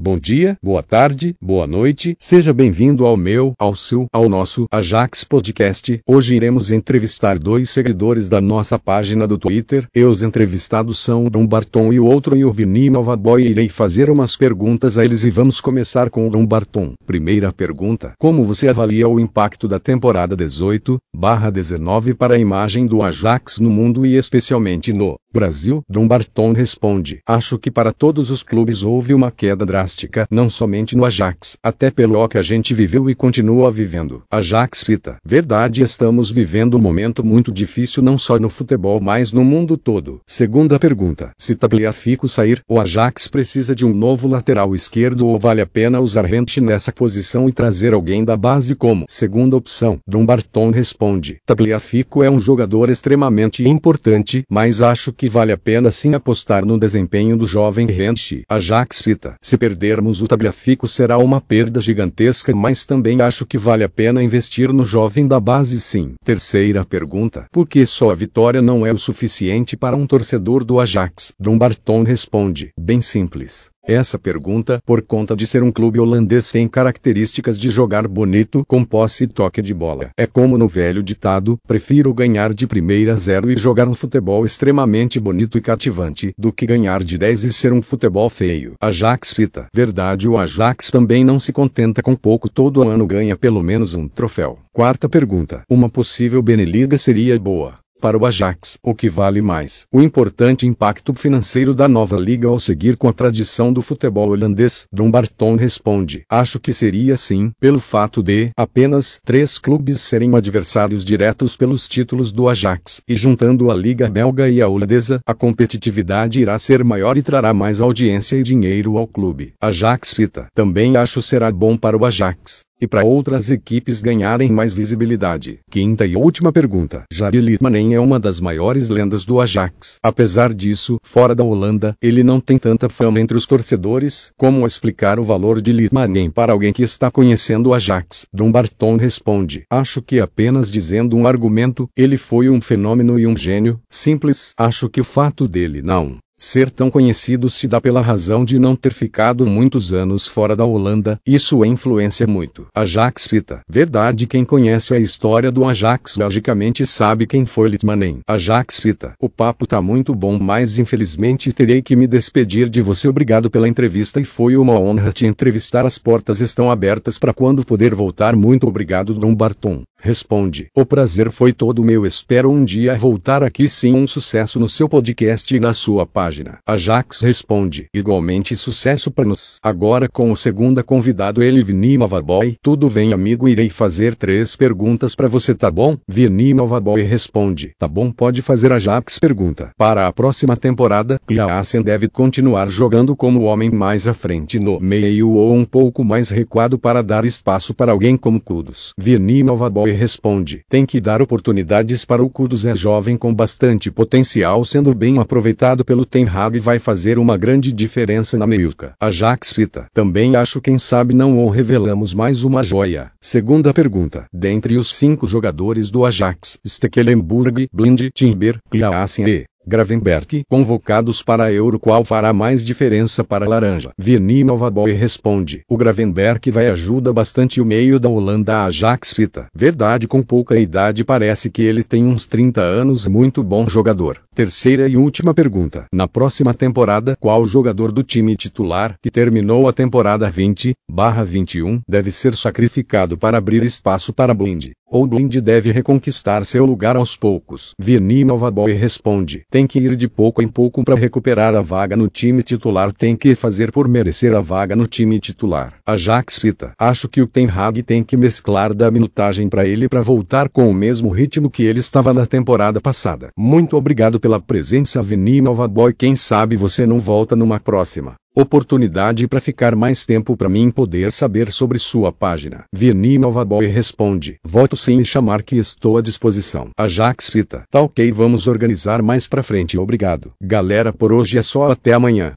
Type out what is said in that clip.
Bom dia, boa tarde, boa noite, seja bem-vindo ao meu, ao seu, ao nosso Ajax Podcast. Hoje iremos entrevistar dois seguidores da nossa página do Twitter, e os entrevistados são o Dom Barton e o outro e o Vini Malvaboy. Irei fazer umas perguntas a eles e vamos começar com o Dom Barton. Primeira pergunta: Como você avalia o impacto da temporada 18/19 para a imagem do Ajax no mundo e especialmente no Brasil? Dom Barton responde: Acho que para todos os clubes houve uma queda drástica drástica, não somente no Ajax, até pelo que a gente viveu e continua vivendo. Ajax cita: Verdade, estamos vivendo um momento muito difícil não só no futebol, mas no mundo todo. Segunda pergunta: Se Tagliafico sair, o Ajax precisa de um novo lateral esquerdo ou vale a pena usar Rente nessa posição e trazer alguém da base como segunda opção? Dom Barton responde: Tagliafico é um jogador extremamente importante, mas acho que vale a pena sim apostar no desempenho do jovem Rente. Ajax cita: Se perder perdermos o Tagliafico será uma perda gigantesca, mas também acho que vale a pena investir no jovem da base sim. Terceira pergunta: por que só a vitória não é o suficiente para um torcedor do Ajax? Dom Barton responde: bem simples. Essa pergunta, por conta de ser um clube holandês, tem características de jogar bonito, com posse e toque de bola. É como no velho ditado: prefiro ganhar de primeira zero e jogar um futebol extremamente bonito e cativante, do que ganhar de 10 e ser um futebol feio. Ajax cita. Verdade, o Ajax também não se contenta com pouco, todo ano ganha pelo menos um troféu. Quarta pergunta: uma possível Beneliga seria boa para o Ajax, o que vale mais. O importante impacto financeiro da nova liga ao seguir com a tradição do futebol holandês. Dom Barton responde: Acho que seria sim, pelo fato de apenas três clubes serem adversários diretos pelos títulos do Ajax, e juntando a liga belga e a holandesa, a competitividade irá ser maior e trará mais audiência e dinheiro ao clube. Ajax cita: Também acho será bom para o Ajax e para outras equipes ganharem mais visibilidade. Quinta e última pergunta. Jari Litmanen é uma das maiores lendas do Ajax. Apesar disso, fora da Holanda, ele não tem tanta fama entre os torcedores. Como explicar o valor de Litmanen para alguém que está conhecendo o Ajax? Dom Barton responde. Acho que apenas dizendo um argumento, ele foi um fenômeno e um gênio. Simples. Acho que o fato dele não Ser tão conhecido se dá pela razão de não ter ficado muitos anos fora da Holanda, isso influencia muito. Ajax cita. Verdade quem conhece a história do Ajax logicamente sabe quem foi Litmanen. Ajax cita. O papo tá muito bom mas infelizmente terei que me despedir de você obrigado pela entrevista e foi uma honra te entrevistar as portas estão abertas para quando poder voltar muito obrigado Dom Barton. Responde. O prazer foi todo meu espero um dia voltar aqui sim um sucesso no seu podcast e na sua página. Ajax responde, igualmente sucesso para nós. Agora com o segundo convidado ele Vini Mavaboy. Tudo bem amigo irei fazer três perguntas para você tá bom? Vini Mavaboy responde, tá bom pode fazer Ajax pergunta. Para a próxima temporada, Claassen deve continuar jogando como homem mais à frente no meio ou um pouco mais recuado para dar espaço para alguém como Kudos. Vini Mavaboy responde, tem que dar oportunidades para o Kudos é jovem com bastante potencial sendo bem aproveitado pelo tempo Ten Hag vai fazer uma grande diferença na meiuca. Ajax cita. Também acho quem sabe não ou revelamos mais uma joia. Segunda pergunta. Dentre os cinco jogadores do Ajax, Stekelenburg, Blind, Timber, Klaassen e Gravenberg, convocados para a Euro qual fará mais diferença para a Laranja? Vini Novaboy responde, o Gravenberg vai ajuda bastante o meio da Holanda Ajax cita. Verdade com pouca idade parece que ele tem uns 30 anos muito bom jogador. Terceira e última pergunta. Na próxima temporada, qual jogador do time titular, que terminou a temporada 20, barra 21, deve ser sacrificado para abrir espaço para Blind? Ou Blind deve reconquistar seu lugar aos poucos? Vini Novaboy responde, tem que ir de pouco em pouco para recuperar a vaga no time titular, tem que fazer por merecer a vaga no time titular. Ajax cita: Acho que o Ten Hag tem que mesclar da minutagem para ele para voltar com o mesmo ritmo que ele estava na temporada passada. Muito obrigado pela presença, Vini Boy. Quem sabe você não volta numa próxima oportunidade para ficar mais tempo para mim poder saber sobre sua página. Vini Boy responde: Voto sim e chamar que estou à disposição. Ajax cita: Tá ok, vamos organizar mais pra frente. Obrigado. Galera, por hoje é só até amanhã.